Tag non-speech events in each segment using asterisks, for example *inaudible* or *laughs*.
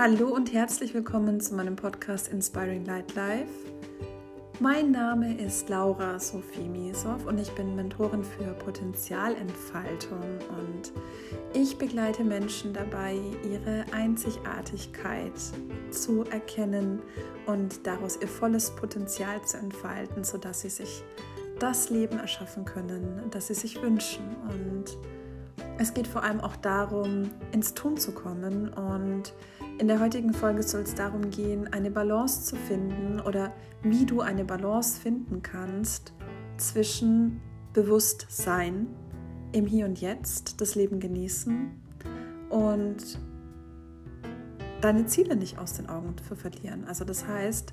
Hallo und herzlich willkommen zu meinem Podcast Inspiring Light Life. Mein Name ist Laura Sophie Miesow und ich bin Mentorin für Potenzialentfaltung und ich begleite Menschen dabei, ihre Einzigartigkeit zu erkennen und daraus ihr volles Potenzial zu entfalten, sodass sie sich das Leben erschaffen können, das sie sich wünschen. Und es geht vor allem auch darum, ins Tun zu kommen und in der heutigen Folge soll es darum gehen, eine Balance zu finden oder wie du eine Balance finden kannst zwischen Bewusstsein im Hier und Jetzt, das Leben genießen und deine Ziele nicht aus den Augen zu verlieren. Also das heißt,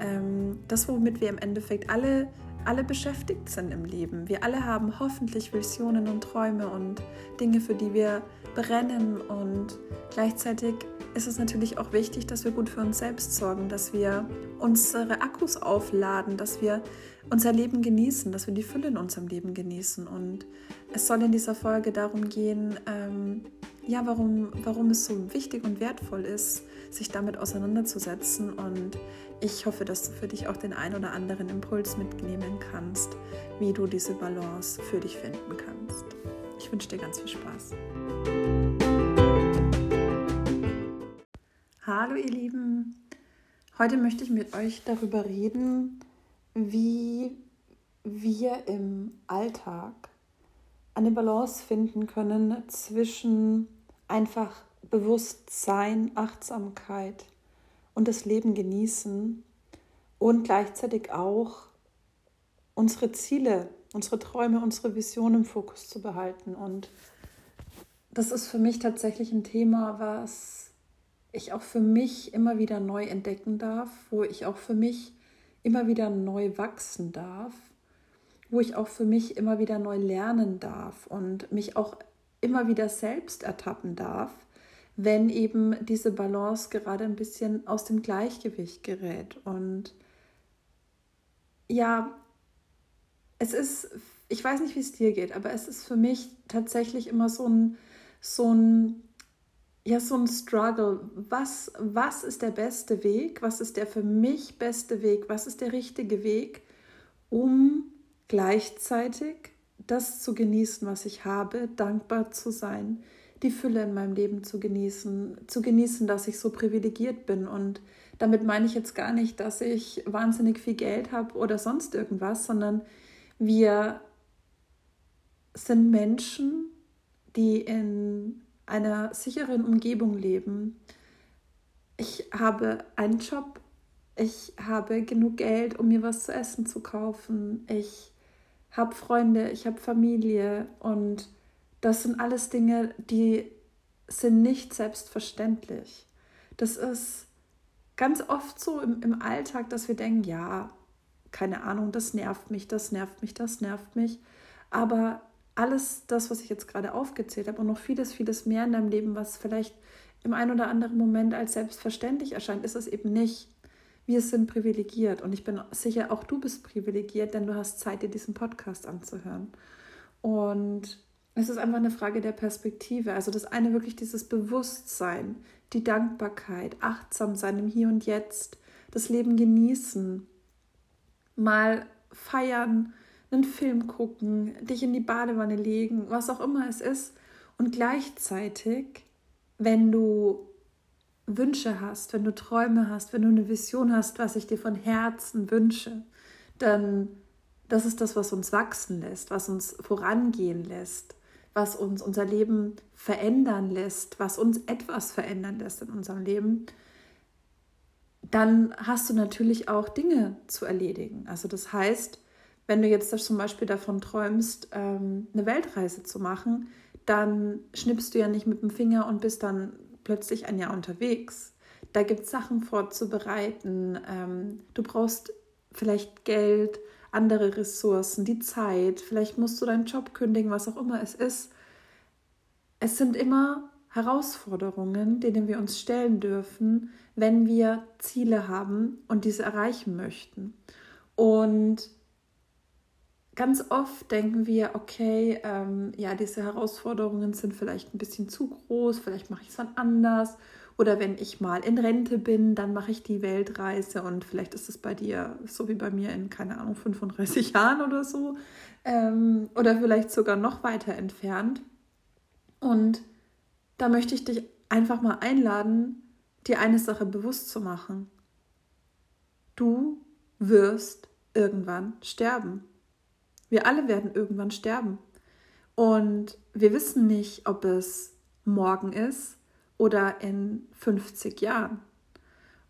ähm, das, womit wir im Endeffekt alle, alle beschäftigt sind im Leben. Wir alle haben hoffentlich Visionen und Träume und Dinge, für die wir brennen und gleichzeitig ist es natürlich auch wichtig, dass wir gut für uns selbst sorgen, dass wir unsere Akkus aufladen, dass wir unser Leben genießen, dass wir die Fülle in unserem Leben genießen. Und es soll in dieser Folge darum gehen, ähm, ja, warum, warum es so wichtig und wertvoll ist, sich damit auseinanderzusetzen. Und ich hoffe, dass du für dich auch den ein oder anderen Impuls mitnehmen kannst, wie du diese Balance für dich finden kannst. Ich wünsche dir ganz viel Spaß. Hallo ihr Lieben, heute möchte ich mit euch darüber reden, wie wir im Alltag eine Balance finden können zwischen einfach Bewusstsein, Achtsamkeit und das Leben genießen und gleichzeitig auch unsere Ziele, unsere Träume, unsere Visionen im Fokus zu behalten. Und das ist für mich tatsächlich ein Thema, was ich auch für mich immer wieder neu entdecken darf, wo ich auch für mich immer wieder neu wachsen darf, wo ich auch für mich immer wieder neu lernen darf und mich auch immer wieder selbst ertappen darf, wenn eben diese Balance gerade ein bisschen aus dem Gleichgewicht gerät. Und ja, es ist, ich weiß nicht, wie es dir geht, aber es ist für mich tatsächlich immer so ein, so ein ja so ein Struggle. Was, was ist der beste Weg? Was ist der für mich beste Weg? Was ist der richtige Weg, um gleichzeitig das zu genießen, was ich habe, dankbar zu sein, die Fülle in meinem Leben zu genießen, zu genießen, dass ich so privilegiert bin. Und damit meine ich jetzt gar nicht, dass ich wahnsinnig viel Geld habe oder sonst irgendwas, sondern wir sind Menschen, die in einer sicheren Umgebung leben. Ich habe einen Job, ich habe genug Geld, um mir was zu essen zu kaufen. Ich habe Freunde, ich habe Familie und das sind alles Dinge, die sind nicht selbstverständlich. Das ist ganz oft so im, im Alltag, dass wir denken, ja, keine Ahnung, das nervt mich, das nervt mich, das nervt mich. Aber alles das, was ich jetzt gerade aufgezählt habe und noch vieles, vieles mehr in deinem Leben, was vielleicht im einen oder anderen Moment als selbstverständlich erscheint, ist es eben nicht. Wir sind privilegiert und ich bin sicher, auch du bist privilegiert, denn du hast Zeit, dir diesen Podcast anzuhören. Und es ist einfach eine Frage der Perspektive. Also das eine wirklich dieses Bewusstsein, die Dankbarkeit, achtsam sein im Hier und Jetzt, das Leben genießen, mal feiern, einen Film gucken, dich in die Badewanne legen, was auch immer es ist. Und gleichzeitig, wenn du Wünsche hast, wenn du Träume hast, wenn du eine Vision hast, was ich dir von Herzen wünsche, dann das ist das, was uns wachsen lässt, was uns vorangehen lässt, was uns unser Leben verändern lässt, was uns etwas verändern lässt in unserem Leben, dann hast du natürlich auch Dinge zu erledigen. Also das heißt, wenn du jetzt zum Beispiel davon träumst, ähm, eine Weltreise zu machen, dann schnippst du ja nicht mit dem Finger und bist dann plötzlich ein Jahr unterwegs. Da gibt es Sachen vorzubereiten. Ähm, du brauchst vielleicht Geld, andere Ressourcen, die Zeit. Vielleicht musst du deinen Job kündigen, was auch immer es ist. Es sind immer Herausforderungen, denen wir uns stellen dürfen, wenn wir Ziele haben und diese erreichen möchten. Und ganz oft denken wir, okay, ähm, ja, diese Herausforderungen sind vielleicht ein bisschen zu groß, vielleicht mache ich es dann anders. Oder wenn ich mal in Rente bin, dann mache ich die Weltreise und vielleicht ist es bei dir so wie bei mir in, keine Ahnung, 35 *laughs* Jahren oder so. Ähm, oder vielleicht sogar noch weiter entfernt. Und da möchte ich dich einfach mal einladen, dir eine Sache bewusst zu machen. Du wirst irgendwann sterben. Wir alle werden irgendwann sterben. Und wir wissen nicht, ob es morgen ist oder in 50 Jahren.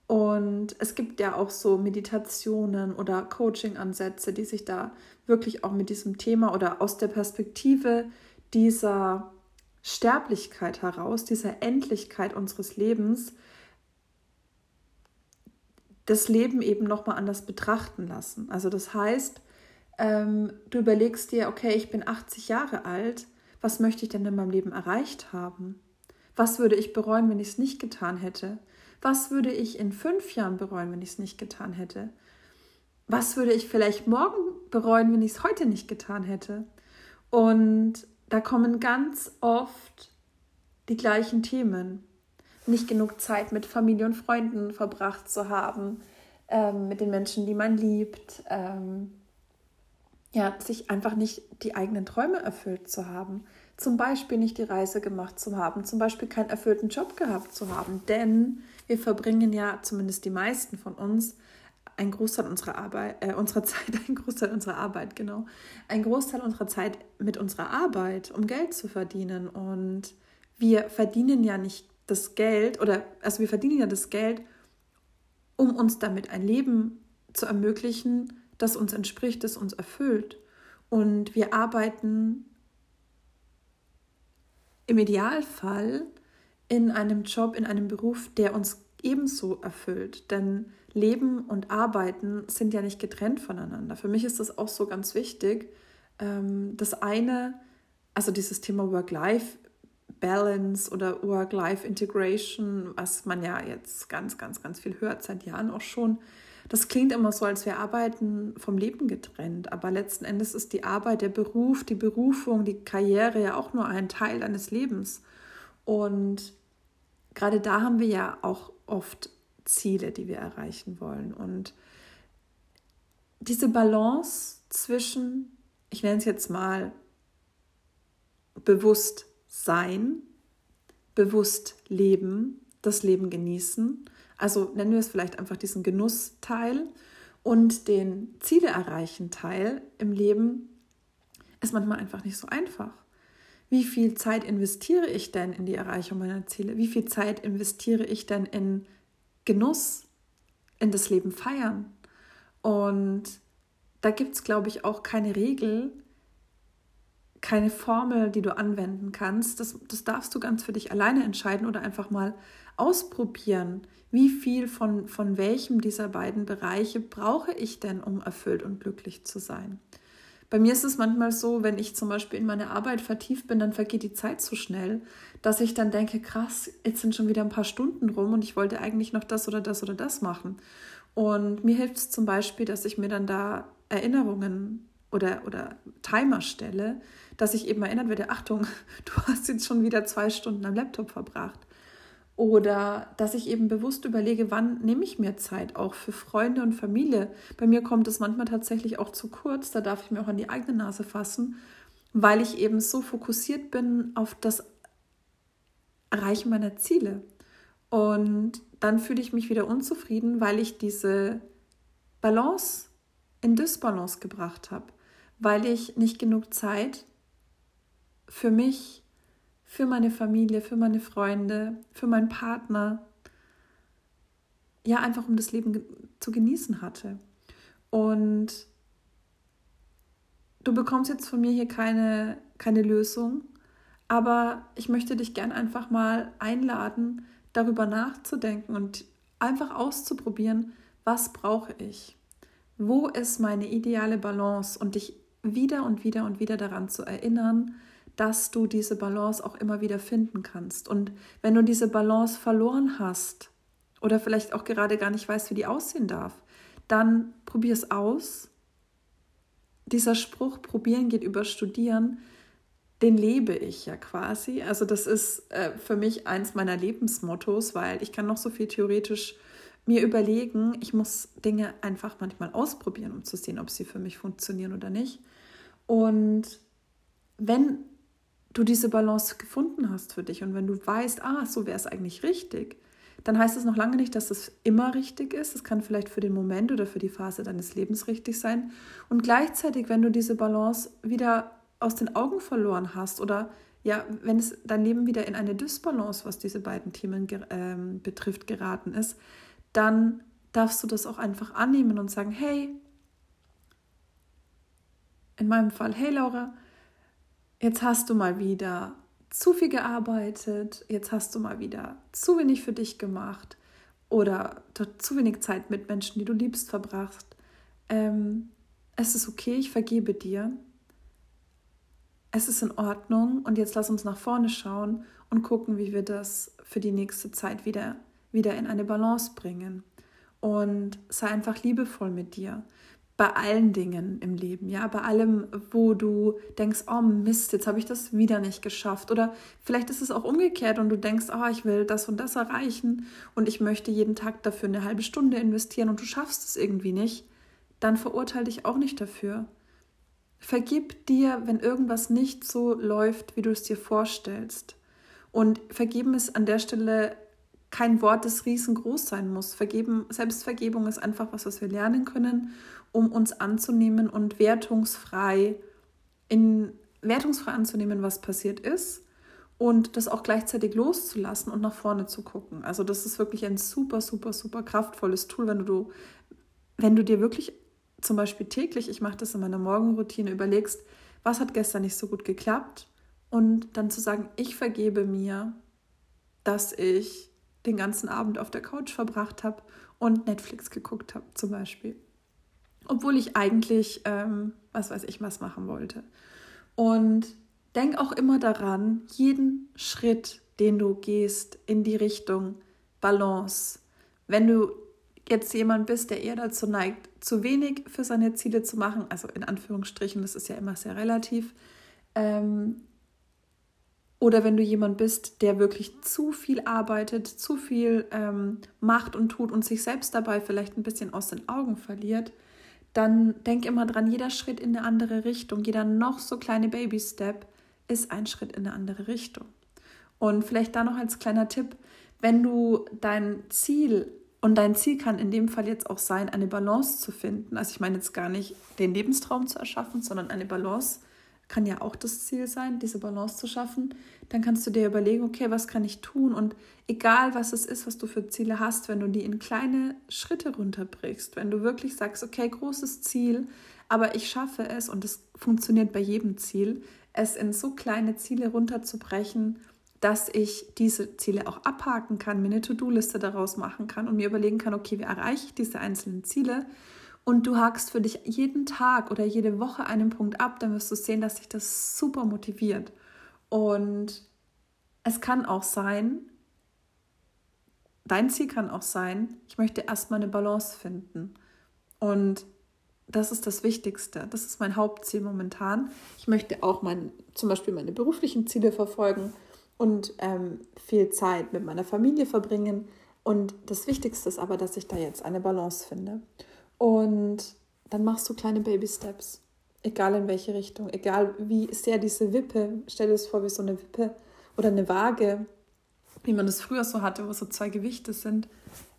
Und es gibt ja auch so Meditationen oder Coaching-Ansätze, die sich da wirklich auch mit diesem Thema oder aus der Perspektive dieser Sterblichkeit heraus, dieser Endlichkeit unseres Lebens, das Leben eben nochmal anders betrachten lassen. Also das heißt, ähm, du überlegst dir, okay, ich bin 80 Jahre alt, was möchte ich denn in meinem Leben erreicht haben? Was würde ich bereuen, wenn ich es nicht getan hätte? Was würde ich in fünf Jahren bereuen, wenn ich es nicht getan hätte? Was würde ich vielleicht morgen bereuen, wenn ich es heute nicht getan hätte? Und da kommen ganz oft die gleichen Themen. Nicht genug Zeit mit Familie und Freunden verbracht zu haben, ähm, mit den Menschen, die man liebt, ähm, ja, sich einfach nicht die eigenen Träume erfüllt zu haben. Zum Beispiel nicht die Reise gemacht zu haben, zum Beispiel keinen erfüllten Job gehabt zu haben. Denn wir verbringen ja, zumindest die meisten von uns, ein Großteil unserer Arbeit, äh, unserer *laughs* Zeit, ein Großteil unserer Arbeit, genau, ein Großteil unserer Zeit mit unserer Arbeit, um Geld zu verdienen. Und wir verdienen ja nicht das Geld, oder also wir verdienen ja das Geld, um uns damit ein Leben zu ermöglichen, das uns entspricht, das uns erfüllt. Und wir arbeiten im Idealfall in einem Job, in einem Beruf, der uns ebenso erfüllt. Denn Leben und Arbeiten sind ja nicht getrennt voneinander. Für mich ist das auch so ganz wichtig. Ähm, das eine, also dieses Thema Work-Life Balance oder Work-Life-Integration, was man ja jetzt ganz, ganz, ganz viel hört, seit Jahren auch schon. Das klingt immer so, als wäre Arbeiten vom Leben getrennt, aber letzten Endes ist die Arbeit, der Beruf, die Berufung, die Karriere ja auch nur ein Teil deines Lebens. Und gerade da haben wir ja auch oft Ziele, die wir erreichen wollen. Und diese Balance zwischen, ich nenne es jetzt mal, bewusst sein, bewusst leben, das Leben genießen. Also nennen wir es vielleicht einfach diesen Genussteil und den Ziele erreichen Teil im Leben ist manchmal einfach nicht so einfach. Wie viel Zeit investiere ich denn in die Erreichung meiner Ziele? Wie viel Zeit investiere ich denn in Genuss, in das Leben feiern? Und da gibt es, glaube ich, auch keine Regel, keine Formel, die du anwenden kannst. Das, das darfst du ganz für dich alleine entscheiden oder einfach mal ausprobieren. Wie viel von, von welchem dieser beiden Bereiche brauche ich denn, um erfüllt und glücklich zu sein? Bei mir ist es manchmal so, wenn ich zum Beispiel in meine Arbeit vertieft bin, dann vergeht die Zeit so schnell, dass ich dann denke, krass, jetzt sind schon wieder ein paar Stunden rum und ich wollte eigentlich noch das oder das oder das machen. Und mir hilft es zum Beispiel, dass ich mir dann da Erinnerungen oder, oder Timer stelle, dass ich eben erinnert werde, Achtung, *laughs* du hast jetzt schon wieder zwei Stunden am Laptop verbracht. Oder dass ich eben bewusst überlege, wann nehme ich mir Zeit auch für Freunde und Familie. Bei mir kommt es manchmal tatsächlich auch zu kurz, da darf ich mir auch an die eigene Nase fassen, weil ich eben so fokussiert bin auf das Erreichen meiner Ziele. Und dann fühle ich mich wieder unzufrieden, weil ich diese Balance in Dysbalance gebracht habe, weil ich nicht genug Zeit für mich, für meine Familie, für meine Freunde, für meinen Partner, ja, einfach um das Leben zu genießen hatte. Und du bekommst jetzt von mir hier keine, keine Lösung, aber ich möchte dich gern einfach mal einladen, darüber nachzudenken und einfach auszuprobieren, was brauche ich? Wo ist meine ideale Balance? Und dich wieder und wieder und wieder daran zu erinnern, dass du diese Balance auch immer wieder finden kannst. Und wenn du diese Balance verloren hast oder vielleicht auch gerade gar nicht weißt, wie die aussehen darf, dann probier es aus dieser Spruch, probieren geht über studieren, den lebe ich ja quasi. Also das ist äh, für mich eins meiner Lebensmottos, weil ich kann noch so viel theoretisch mir überlegen, ich muss Dinge einfach manchmal ausprobieren, um zu sehen, ob sie für mich funktionieren oder nicht. Und wenn du diese Balance gefunden hast für dich und wenn du weißt, ah, so wäre es eigentlich richtig, dann heißt es noch lange nicht, dass es immer richtig ist. Es kann vielleicht für den Moment oder für die Phase deines Lebens richtig sein. Und gleichzeitig, wenn du diese Balance wieder aus den Augen verloren hast oder ja, wenn es dein Leben wieder in eine Dysbalance, was diese beiden Themen äh, betrifft, geraten ist, dann darfst du das auch einfach annehmen und sagen, hey, in meinem Fall, hey Laura, jetzt hast du mal wieder zu viel gearbeitet, jetzt hast du mal wieder zu wenig für dich gemacht oder zu wenig Zeit mit Menschen, die du liebst, verbracht. Ähm, es ist okay, ich vergebe dir. Es ist in Ordnung und jetzt lass uns nach vorne schauen und gucken, wie wir das für die nächste Zeit wieder wieder in eine Balance bringen. Und sei einfach liebevoll mit dir. Bei allen Dingen im Leben, ja, bei allem, wo du denkst, oh Mist, jetzt habe ich das wieder nicht geschafft. Oder vielleicht ist es auch umgekehrt und du denkst, oh, ich will das und das erreichen und ich möchte jeden Tag dafür eine halbe Stunde investieren und du schaffst es irgendwie nicht. Dann verurteile dich auch nicht dafür. Vergib dir, wenn irgendwas nicht so läuft, wie du es dir vorstellst. Und vergeben ist an der Stelle kein Wort, das riesengroß sein muss. Vergeben, Selbstvergebung ist einfach was, was wir lernen können, um uns anzunehmen und wertungsfrei in wertungsfrei anzunehmen, was passiert ist und das auch gleichzeitig loszulassen und nach vorne zu gucken. Also das ist wirklich ein super, super, super kraftvolles Tool, wenn du, wenn du dir wirklich zum Beispiel täglich, ich mache das in meiner Morgenroutine, überlegst, was hat gestern nicht so gut geklappt und dann zu sagen, ich vergebe mir, dass ich den ganzen Abend auf der Couch verbracht habe und Netflix geguckt habe zum Beispiel. Obwohl ich eigentlich, ähm, was weiß ich, was machen wollte. Und denk auch immer daran, jeden Schritt, den du gehst in die Richtung Balance, wenn du jetzt jemand bist, der eher dazu neigt, zu wenig für seine Ziele zu machen, also in Anführungsstrichen, das ist ja immer sehr relativ, ähm, oder wenn du jemand bist, der wirklich zu viel arbeitet, zu viel ähm, macht und tut und sich selbst dabei vielleicht ein bisschen aus den Augen verliert, dann denk immer dran, jeder Schritt in eine andere Richtung, jeder noch so kleine Baby-Step ist ein Schritt in eine andere Richtung. Und vielleicht da noch als kleiner Tipp, wenn du dein Ziel, und dein Ziel kann in dem Fall jetzt auch sein, eine Balance zu finden, also ich meine jetzt gar nicht den Lebenstraum zu erschaffen, sondern eine Balance kann ja auch das Ziel sein, diese Balance zu schaffen, dann kannst du dir überlegen, okay, was kann ich tun? Und egal was es ist, was du für Ziele hast, wenn du die in kleine Schritte runterbrichst, wenn du wirklich sagst, okay, großes Ziel, aber ich schaffe es und es funktioniert bei jedem Ziel, es in so kleine Ziele runterzubrechen, dass ich diese Ziele auch abhaken kann, mir eine To-Do-Liste daraus machen kann und mir überlegen kann, okay, wie erreiche ich diese einzelnen Ziele? Und du hakst für dich jeden Tag oder jede Woche einen Punkt ab, dann wirst du sehen, dass dich das super motiviert. Und es kann auch sein, dein Ziel kann auch sein, ich möchte erstmal eine Balance finden. Und das ist das Wichtigste. Das ist mein Hauptziel momentan. Ich möchte auch mein, zum Beispiel meine beruflichen Ziele verfolgen und ähm, viel Zeit mit meiner Familie verbringen. Und das Wichtigste ist aber, dass ich da jetzt eine Balance finde. Und dann machst du kleine Baby Steps, egal in welche Richtung, egal wie sehr diese Wippe, stell dir das vor wie so eine Wippe oder eine Waage, wie man das früher so hatte, wo so zwei Gewichte sind,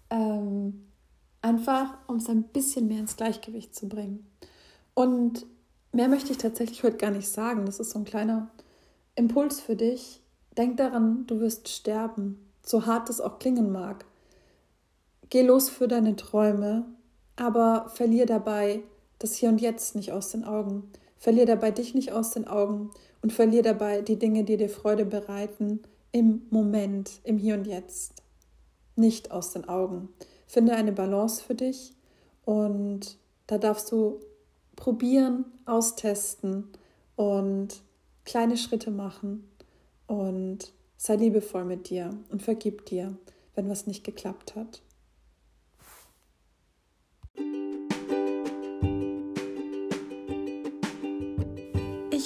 ähm, einfach um es ein bisschen mehr ins Gleichgewicht zu bringen. Und mehr möchte ich tatsächlich heute gar nicht sagen. Das ist so ein kleiner Impuls für dich. Denk daran, du wirst sterben, so hart es auch klingen mag. Geh los für deine Träume aber verlier dabei das Hier und Jetzt nicht aus den Augen. Verlier dabei dich nicht aus den Augen und verlier dabei die Dinge, die dir Freude bereiten, im Moment, im Hier und Jetzt. Nicht aus den Augen. Finde eine Balance für dich und da darfst du probieren, austesten und kleine Schritte machen und sei liebevoll mit dir und vergib dir, wenn was nicht geklappt hat.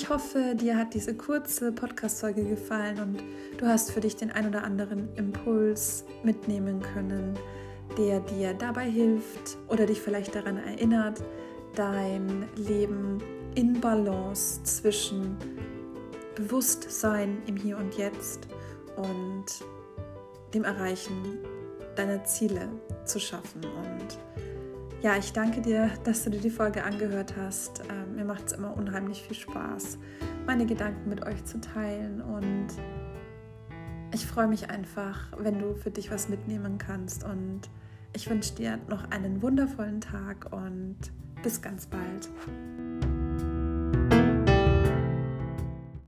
Ich hoffe, dir hat diese kurze Podcast-Folge gefallen und du hast für dich den ein oder anderen Impuls mitnehmen können, der dir dabei hilft oder dich vielleicht daran erinnert, dein Leben in Balance zwischen Bewusstsein im Hier und Jetzt und dem Erreichen deiner Ziele zu schaffen. Und ja, ich danke dir, dass du dir die Folge angehört hast. Mir macht es immer unheimlich viel Spaß, meine Gedanken mit euch zu teilen. Und ich freue mich einfach, wenn du für dich was mitnehmen kannst. Und ich wünsche dir noch einen wundervollen Tag und bis ganz bald.